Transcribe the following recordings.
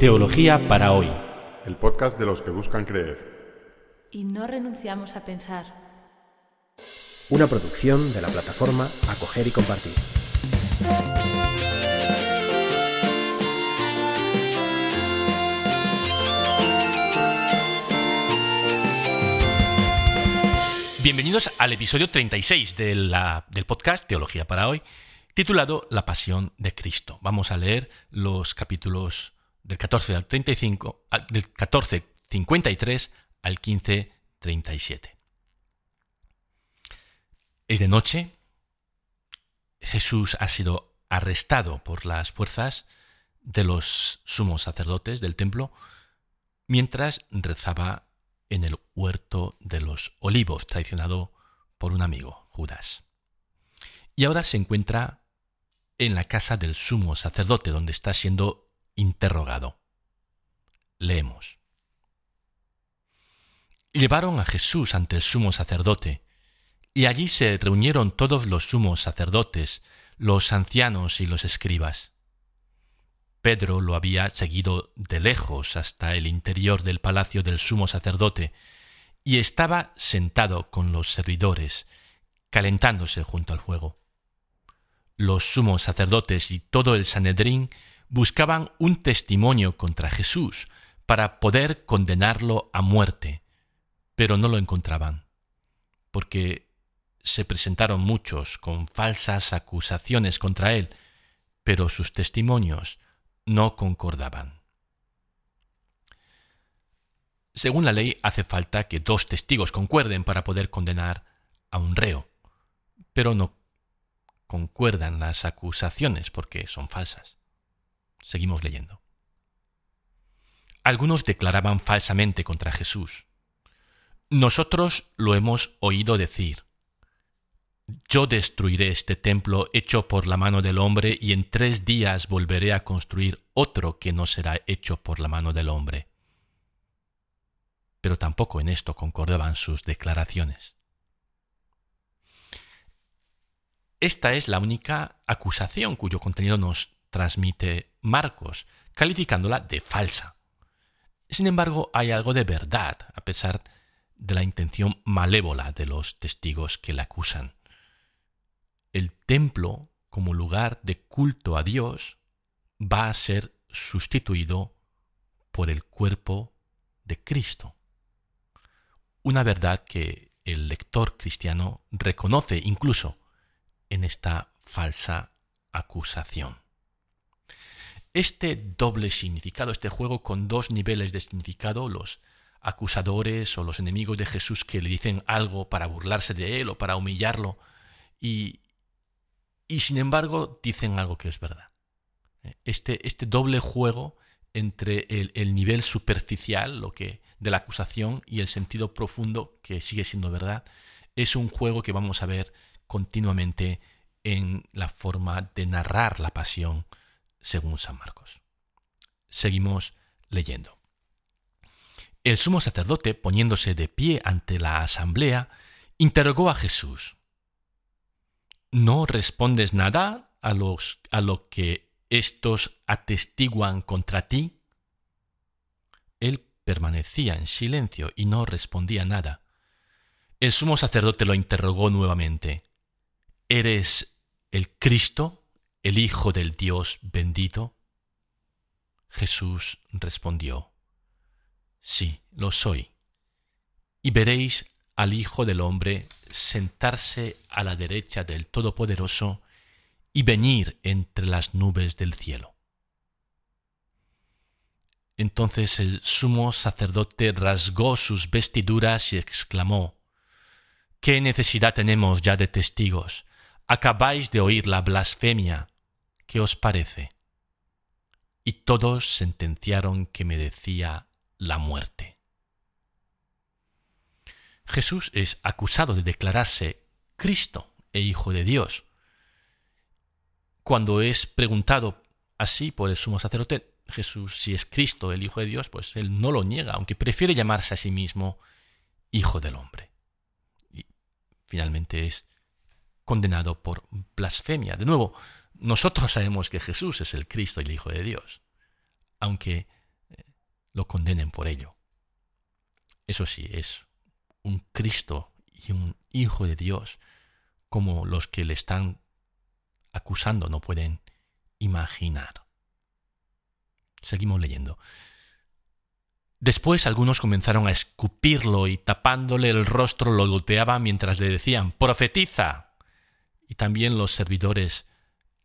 Teología para hoy. El podcast de los que buscan creer. Y no renunciamos a pensar. Una producción de la plataforma Acoger y Compartir. Bienvenidos al episodio 36 de la- del podcast Teología para hoy, titulado La Pasión de Cristo. Vamos a leer los capítulos del 14 al 35, al- del 14:53 al 15:37. Es de noche. Jesús ha sido arrestado por las fuerzas de los sumos sacerdotes del templo mientras rezaba en el huerto de los olivos, traicionado por un amigo, Judas. Y ahora se encuentra en la casa del sumo sacerdote, donde está siendo interrogado. Leemos. Llevaron a Jesús ante el sumo sacerdote, y allí se reunieron todos los sumos sacerdotes, los ancianos y los escribas. Pedro lo había seguido de lejos hasta el interior del palacio del sumo sacerdote, y estaba sentado con los servidores, calentándose junto al fuego. Los sumos sacerdotes y todo el Sanedrín buscaban un testimonio contra Jesús para poder condenarlo a muerte, pero no lo encontraban, porque se presentaron muchos con falsas acusaciones contra él, pero sus testimonios no concordaban. Según la ley, hace falta que dos testigos concuerden para poder condenar a un reo, pero no concuerdan las acusaciones porque son falsas. Seguimos leyendo. Algunos declaraban falsamente contra Jesús. Nosotros lo hemos oído decir. Yo destruiré este templo hecho por la mano del hombre y en tres días volveré a construir otro que no será hecho por la mano del hombre. Pero tampoco en esto concordaban sus declaraciones. Esta es la única acusación cuyo contenido nos transmite Marcos, calificándola de falsa. Sin embargo, hay algo de verdad, a pesar de la intención malévola de los testigos que la acusan el templo como lugar de culto a Dios va a ser sustituido por el cuerpo de Cristo. Una verdad que el lector cristiano reconoce incluso en esta falsa acusación. Este doble significado, este juego con dos niveles de significado, los acusadores o los enemigos de Jesús que le dicen algo para burlarse de él o para humillarlo, y, y sin embargo dicen algo que es verdad. Este, este doble juego entre el, el, nivel superficial lo que, de la acusación y el sentido profundo que sigue siendo verdad es un juego que vamos a ver continuamente en la forma de narrar la pasión según San Marcos. Seguimos leyendo. El sumo sacerdote, poniéndose de pie ante la asamblea, interrogó a Jesús. ¿No respondes nada a, los, a lo que estos atestiguan contra ti? Él permanecía en silencio y no respondía nada. El sumo sacerdote lo interrogó nuevamente. ¿Eres el Cristo, el Hijo del Dios bendito? Jesús respondió, Sí, lo soy. Y veréis al Hijo del Hombre sentarse a la derecha del Todopoderoso y venir entre las nubes del cielo. Entonces el sumo sacerdote rasgó sus vestiduras y exclamó, ¿Qué necesidad tenemos ya de testigos? Acabáis de oír la blasfemia. ¿Qué os parece? Y todos sentenciaron que merecía la muerte. Jesús es acusado de declararse Cristo e Hijo de Dios. Cuando es preguntado así por el sumo sacerdote, Jesús, si es Cristo el Hijo de Dios, pues él no lo niega, aunque prefiere llamarse a sí mismo Hijo del Hombre. Y finalmente es condenado por blasfemia. De nuevo, nosotros sabemos que Jesús es el Cristo y el Hijo de Dios, aunque lo condenen por ello. Eso sí, es un Cristo y un Hijo de Dios como los que le están acusando no pueden imaginar. Seguimos leyendo. Después algunos comenzaron a escupirlo y tapándole el rostro lo golpeaban mientras le decían, profetiza. Y también los servidores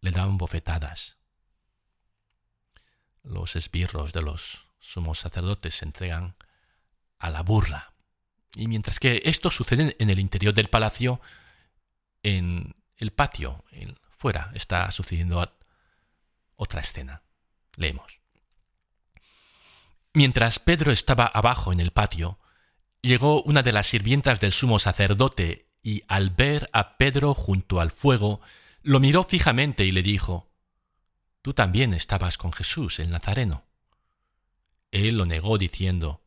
le daban bofetadas. Los esbirros de los sumos sacerdotes se entregan a la burla. Y mientras que esto sucede en el interior del palacio, en el patio, fuera, está sucediendo otra escena. Leemos. Mientras Pedro estaba abajo en el patio, llegó una de las sirvientas del sumo sacerdote y al ver a Pedro junto al fuego, lo miró fijamente y le dijo, Tú también estabas con Jesús el Nazareno. Él lo negó diciendo,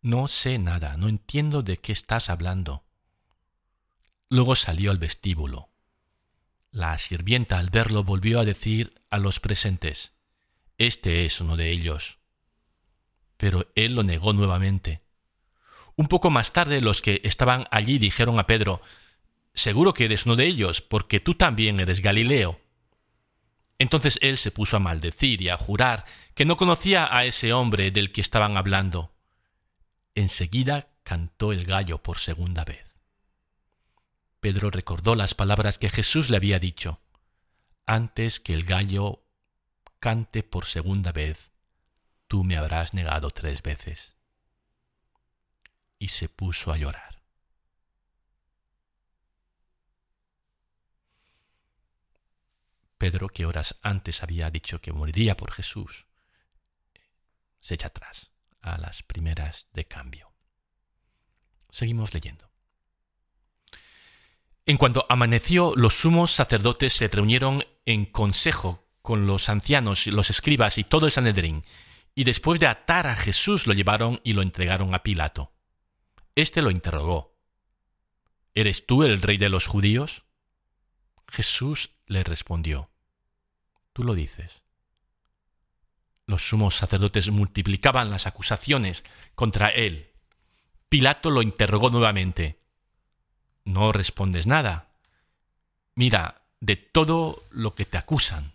No sé nada, no entiendo de qué estás hablando. Luego salió al vestíbulo. La sirvienta al verlo volvió a decir a los presentes, Este es uno de ellos pero él lo negó nuevamente. Un poco más tarde los que estaban allí dijeron a Pedro, Seguro que eres uno de ellos, porque tú también eres Galileo. Entonces él se puso a maldecir y a jurar que no conocía a ese hombre del que estaban hablando. Enseguida cantó el gallo por segunda vez. Pedro recordó las palabras que Jesús le había dicho. Antes que el gallo cante por segunda vez, tú me habrás negado tres veces. Y se puso a llorar. Pedro, que horas antes había dicho que moriría por Jesús, se echa atrás a las primeras de cambio. Seguimos leyendo. En cuanto amaneció, los sumos sacerdotes se reunieron en consejo con los ancianos, los escribas y todo el Sanedrín, y después de atar a Jesús lo llevaron y lo entregaron a Pilato. Este lo interrogó. ¿Eres tú el rey de los judíos? Jesús le respondió. Tú lo dices. Los sumos sacerdotes multiplicaban las acusaciones contra él. Pilato lo interrogó nuevamente. No respondes nada. Mira, de todo lo que te acusan,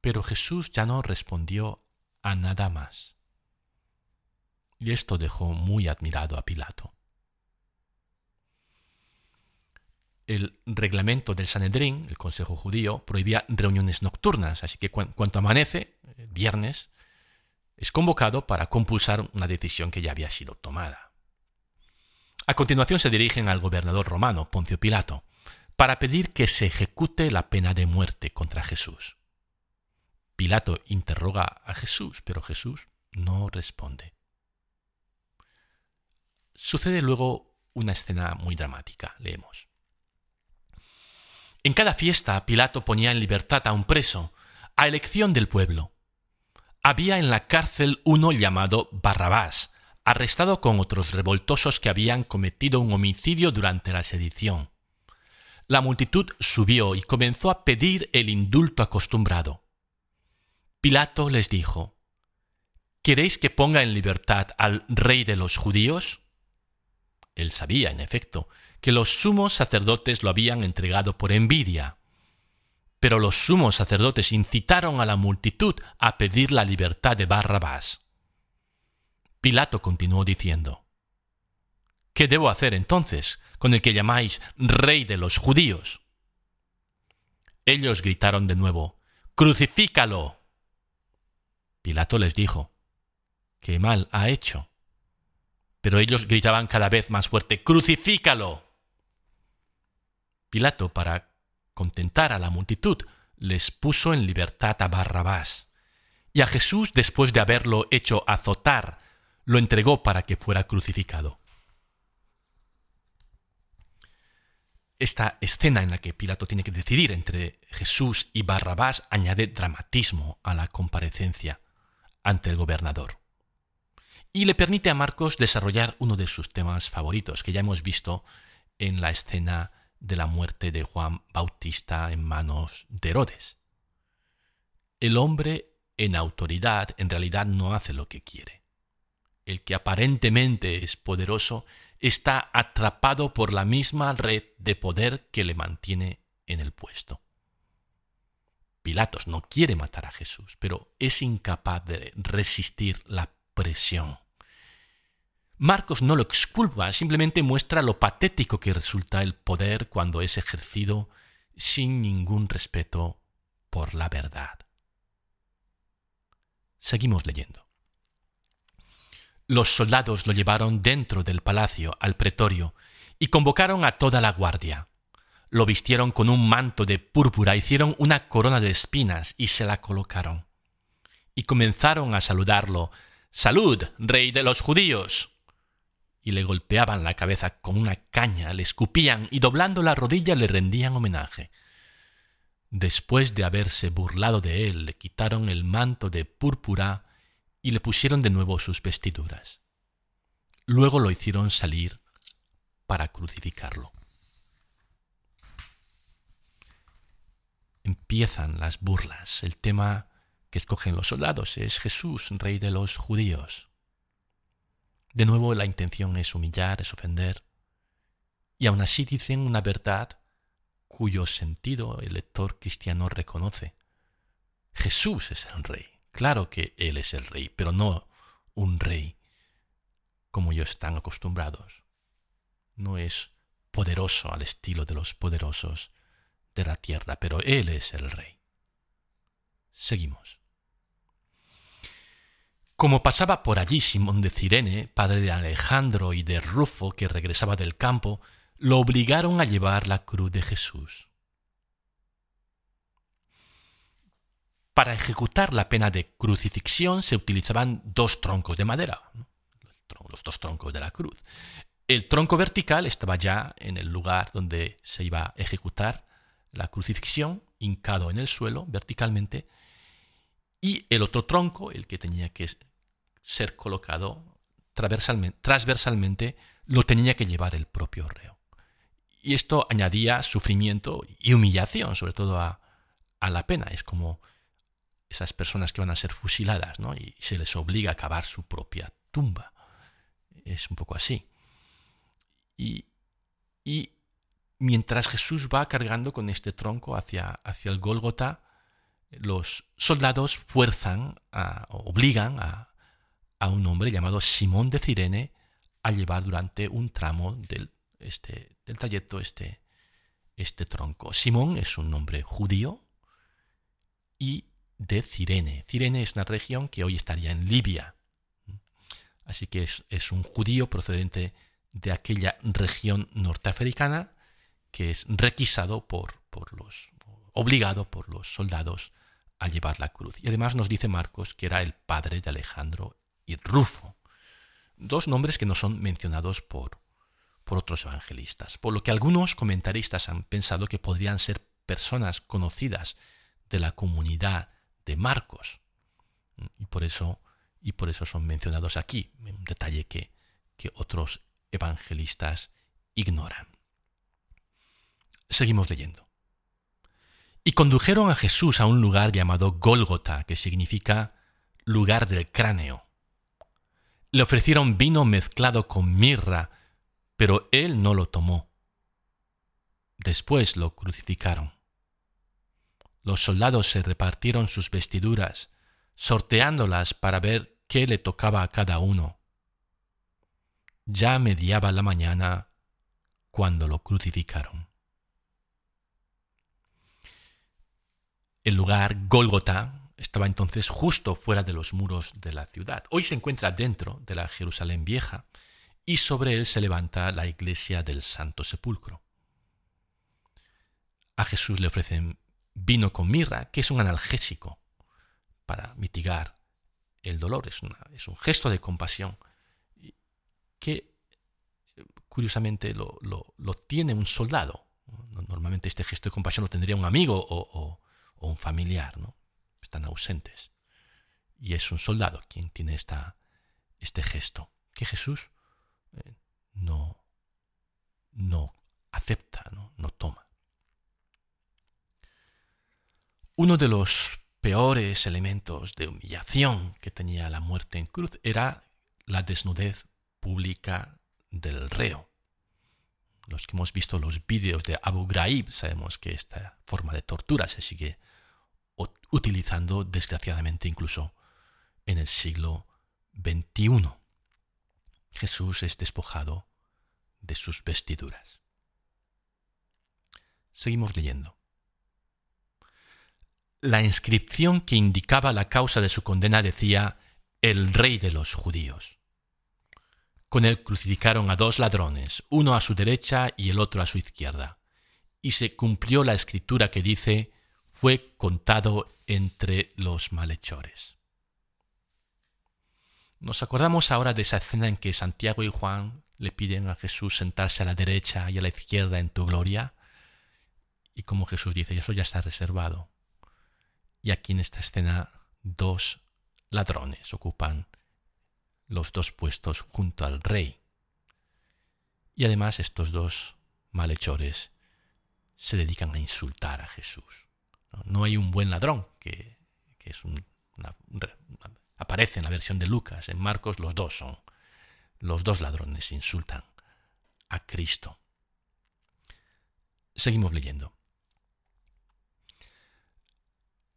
pero Jesús ya no respondió a nada más. Y esto dejó muy admirado a Pilato. El reglamento del Sanedrín, el Consejo Judío, prohibía reuniones nocturnas, así que cuanto amanece, el viernes, es convocado para compulsar una decisión que ya había sido tomada. A continuación se dirigen al gobernador romano, Poncio Pilato, para pedir que se ejecute la pena de muerte contra Jesús. Pilato interroga a Jesús, pero Jesús no responde. Sucede luego una escena muy dramática. Leemos. En cada fiesta Pilato ponía en libertad a un preso, a elección del pueblo. Había en la cárcel uno llamado Barrabás, arrestado con otros revoltosos que habían cometido un homicidio durante la sedición. La multitud subió y comenzó a pedir el indulto acostumbrado. Pilato les dijo, ¿Queréis que ponga en libertad al rey de los judíos? Él sabía, en efecto, que los sumos sacerdotes lo habían entregado por envidia. Pero los sumos sacerdotes incitaron a la multitud a pedir la libertad de Barrabás. Pilato continuó diciendo, ¿Qué debo hacer entonces con el que llamáis rey de los judíos? Ellos gritaron de nuevo, Crucifícalo. Pilato les dijo, ¿qué mal ha hecho? Pero ellos gritaban cada vez más fuerte, ¡Crucifícalo! Pilato, para contentar a la multitud, les puso en libertad a Barrabás. Y a Jesús, después de haberlo hecho azotar, lo entregó para que fuera crucificado. Esta escena en la que Pilato tiene que decidir entre Jesús y Barrabás añade dramatismo a la comparecencia ante el gobernador. Y le permite a Marcos desarrollar uno de sus temas favoritos, que ya hemos visto en la escena de la muerte de Juan Bautista en manos de Herodes. El hombre en autoridad en realidad no hace lo que quiere. El que aparentemente es poderoso está atrapado por la misma red de poder que le mantiene en el puesto. Pilatos no quiere matar a Jesús, pero es incapaz de resistir la presión. Marcos no lo exculpa, simplemente muestra lo patético que resulta el poder cuando es ejercido sin ningún respeto por la verdad. Seguimos leyendo. Los soldados lo llevaron dentro del palacio al pretorio y convocaron a toda la guardia. Lo vistieron con un manto de púrpura, hicieron una corona de espinas y se la colocaron. Y comenzaron a saludarlo. Salud, rey de los judíos y le golpeaban la cabeza con una caña, le escupían y doblando la rodilla le rendían homenaje. Después de haberse burlado de él, le quitaron el manto de púrpura y le pusieron de nuevo sus vestiduras. Luego lo hicieron salir para crucificarlo. Empiezan las burlas. El tema que escogen los soldados es Jesús, rey de los judíos. De nuevo la intención es humillar, es ofender. Y aún así dicen una verdad cuyo sentido el lector cristiano reconoce. Jesús es el rey. Claro que Él es el rey, pero no un rey como ellos están acostumbrados. No es poderoso al estilo de los poderosos de la tierra, pero Él es el rey. Seguimos. Como pasaba por allí Simón de Cirene, padre de Alejandro y de Rufo, que regresaba del campo, lo obligaron a llevar la cruz de Jesús. Para ejecutar la pena de crucifixión se utilizaban dos troncos de madera, los dos troncos de la cruz. El tronco vertical estaba ya en el lugar donde se iba a ejecutar la crucifixión, hincado en el suelo verticalmente, y el otro tronco, el que tenía que ser colocado transversalmente, lo tenía que llevar el propio reo. Y esto añadía sufrimiento y humillación, sobre todo a, la pena. Es como esas personas que van a ser fusiladas, ¿no? Y se les obliga a cavar su propia tumba. Es un poco así. Y, y mientras Jesús va cargando con este tronco hacia, hacia el Gólgota, los soldados fuerzan, obligan a, un hombre llamado Simón de Cirene a llevar durante un tramo del, este, del trayecto este, este tronco. Simón es un nombre judío y de Cirene. Cirene es una región que hoy estaría en Libia. Así que es, un judío procedente de aquella región norteafricana que es requisado por, por los, obligado por los soldados a llevar la cruz. Y además nos dice Marcos que era el padre de Alejandro y Rufo, dos nombres que no son mencionados por, por otros evangelistas, por lo que algunos comentaristas han pensado que podrían ser personas conocidas de la comunidad de Marcos. Y por eso, y por eso son mencionados aquí, un detalle que, que otros evangelistas ignoran. Seguimos leyendo. Y condujeron a Jesús a un lugar llamado Gólgota, que significa lugar del cráneo. Le ofrecieron vino mezclado con mirra, pero él no lo tomó. Después lo crucificaron. Los soldados se repartieron sus vestiduras, sorteándolas para ver qué le tocaba a cada uno. Ya mediaba la mañana cuando lo crucificaron. El lugar Gólgota estaba entonces justo fuera de los muros de la ciudad. Hoy se encuentra dentro de la Jerusalén vieja y sobre él se levanta la iglesia del Santo Sepulcro. A Jesús le ofrecen vino con mirra, que es un analgésico para mitigar el dolor. Es, es un gesto de compasión que curiosamente lo, tiene un soldado. Normalmente este gesto de compasión lo tendría un amigo o un familiar, ¿no? Están ausentes. Y es un soldado quien tiene esta, este gesto que Jesús eh, no, no acepta, ¿no? no toma. Uno de los peores elementos de humillación que tenía la muerte en cruz era la desnudez pública del reo. Los que hemos visto los vídeos de Abu Ghraib sabemos que esta forma de tortura se sigue utilizando desgraciadamente incluso en el siglo XXI. Jesús es despojado de sus vestiduras. Seguimos leyendo. La inscripción que indicaba la causa de su condena decía el rey de los judíos. Con él crucificaron a dos ladrones, uno a su derecha y el otro a su izquierda. Y se cumplió la escritura que dice, fue contado entre los malhechores. Nos acordamos ahora de esa escena en que Santiago y Juan le piden a Jesús sentarse a la derecha y a la izquierda en tu gloria. Y como Jesús dice, eso ya está reservado. Y aquí en esta escena dos ladrones ocupan los dos puestos junto al rey. Y además estos dos malhechores se dedican a insultar a Jesús. No, hay un buen ladrón, que, es aparece en la versión de Lucas. En Marcos los dos son. Los dos ladrones insultan a Cristo. Seguimos leyendo.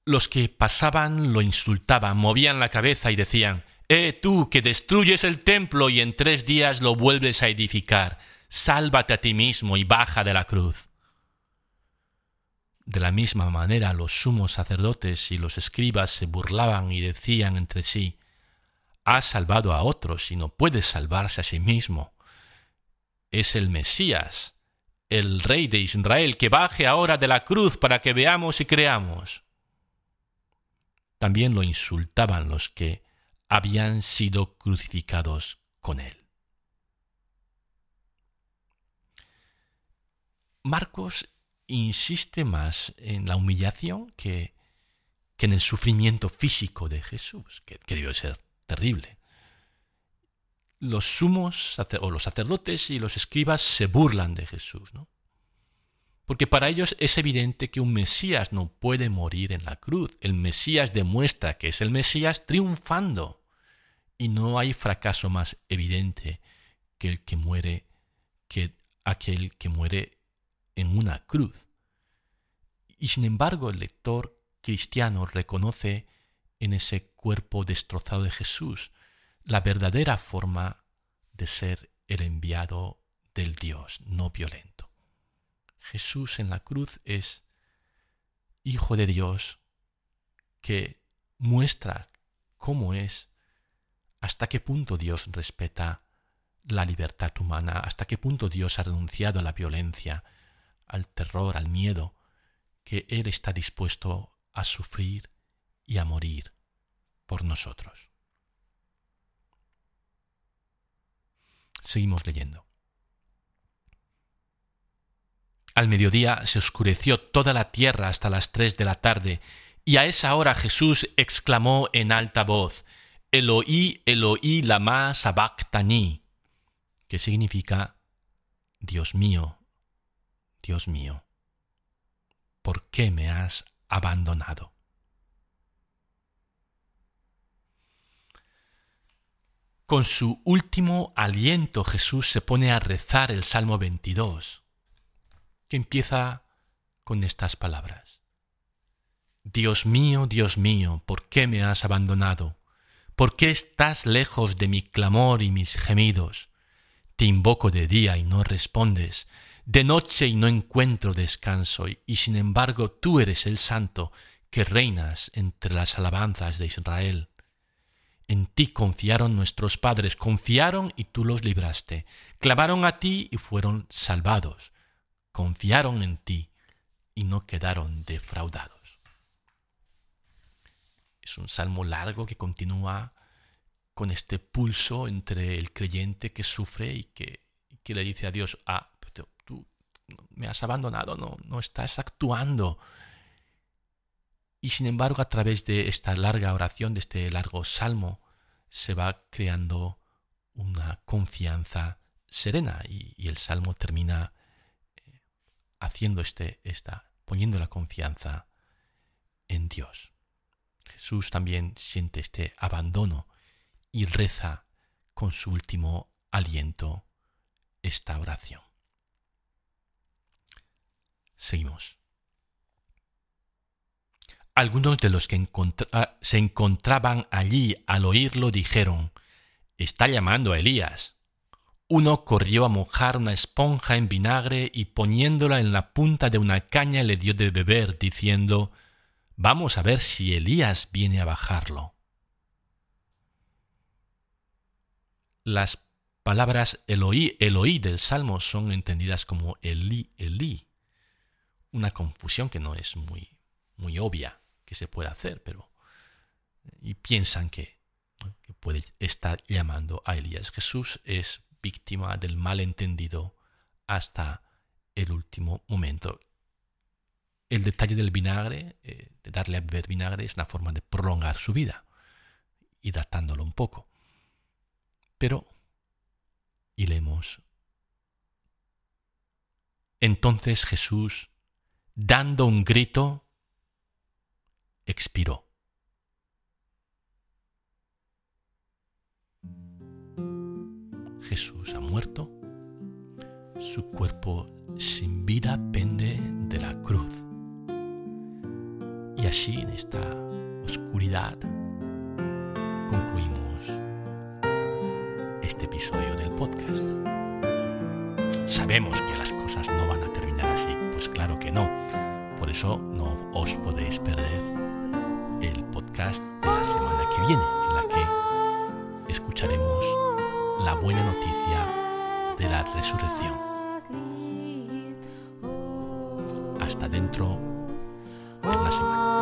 Los que pasaban lo insultaban, movían la cabeza y decían, Eh tú que destruyes el templo y en tres días lo vuelves a edificar, sálvate a ti mismo y baja de la cruz. De la misma manera los sumos sacerdotes y los escribas se burlaban y decían entre sí, Ha salvado a otros y no puede salvarse a sí mismo. Es el Mesías, el Rey de Israel, que baje ahora de la cruz para que veamos y creamos. También lo insultaban los que habían sido crucificados con él. Marcos insiste más en la humillación que, en el sufrimiento físico de Jesús, que, que debió ser terrible. Los sumos o los sacerdotes y los escribas se burlan de Jesús, ¿no? Porque para ellos es evidente que un Mesías no puede morir en la cruz. El Mesías demuestra que es el Mesías triunfando. Y no hay fracaso más evidente que el que muere, que aquel que muere en una cruz. Y sin embargo el lector cristiano reconoce en ese cuerpo destrozado de Jesús la verdadera forma de ser el enviado del Dios no violento. Jesús en la cruz es Hijo de Dios que muestra cómo es, hasta qué punto Dios respeta la libertad humana, hasta qué punto Dios ha renunciado a la violencia, al terror, al miedo, que Él está dispuesto a sufrir y a morir por nosotros. Seguimos leyendo. Al mediodía se oscureció toda la tierra hasta las tres de la tarde, y a esa hora Jesús exclamó en alta voz, Eloí, Eloí, lama sabactani, que significa, Dios mío, Dios mío, ¿por qué me has abandonado? Con su último aliento Jesús se pone a rezar el Salmo 22 que empieza con estas palabras. Dios mío, Dios mío, ¿por qué me has abandonado? ¿Por qué estás lejos de mi clamor y mis gemidos? Te invoco de día y no respondes, de noche y no encuentro descanso, y, sin embargo tú eres el santo que reinas entre las alabanzas de Israel. En ti confiaron nuestros padres, confiaron y tú los libraste, clamaron a ti y fueron salvados confiaron en ti y no quedaron defraudados. Es un salmo largo que continúa con este pulso entre el creyente que sufre y que, le dice a Dios, ah, me has abandonado, no, no estás actuando. Y sin embargo, a través de esta larga oración, de este largo salmo, se va creando una confianza serena y, el salmo termina haciendo este, esta, poniendo la confianza en Dios. Jesús también siente este abandono y reza con su último aliento esta oración. Seguimos. Algunos de los que ah, se encontraban allí al oírlo dijeron, Está llamando a Elías. Uno corrió a mojar una esponja en vinagre y poniéndola en la punta de una caña le dio de beber, diciendo, Vamos a ver si Elías viene a bajarlo. Las palabras Eloí, Eloí del Salmo son entendidas como Elí, Elí. Una confusión que no es muy, muy obvia que se puede hacer, pero... Y piensan que, que puede estar llamando a Elías. Jesús es víctima del malentendido hasta el último momento. El detalle del vinagre, eh, de darle a beber vinagre, es una forma de prolongar su vida y datándolo un poco. Pero, y leemos, entonces Jesús, dando un grito, expiró. Jesús ha muerto, su cuerpo sin vida pende de la cruz. Y así en esta oscuridad concluimos este episodio del podcast. Sabemos que las cosas no van a terminar así, pues claro que no. Por eso no os podéis perder el podcast de la semana que viene, en la que escucharemos la buena noticia de la resurrección. Hasta dentro de una semana.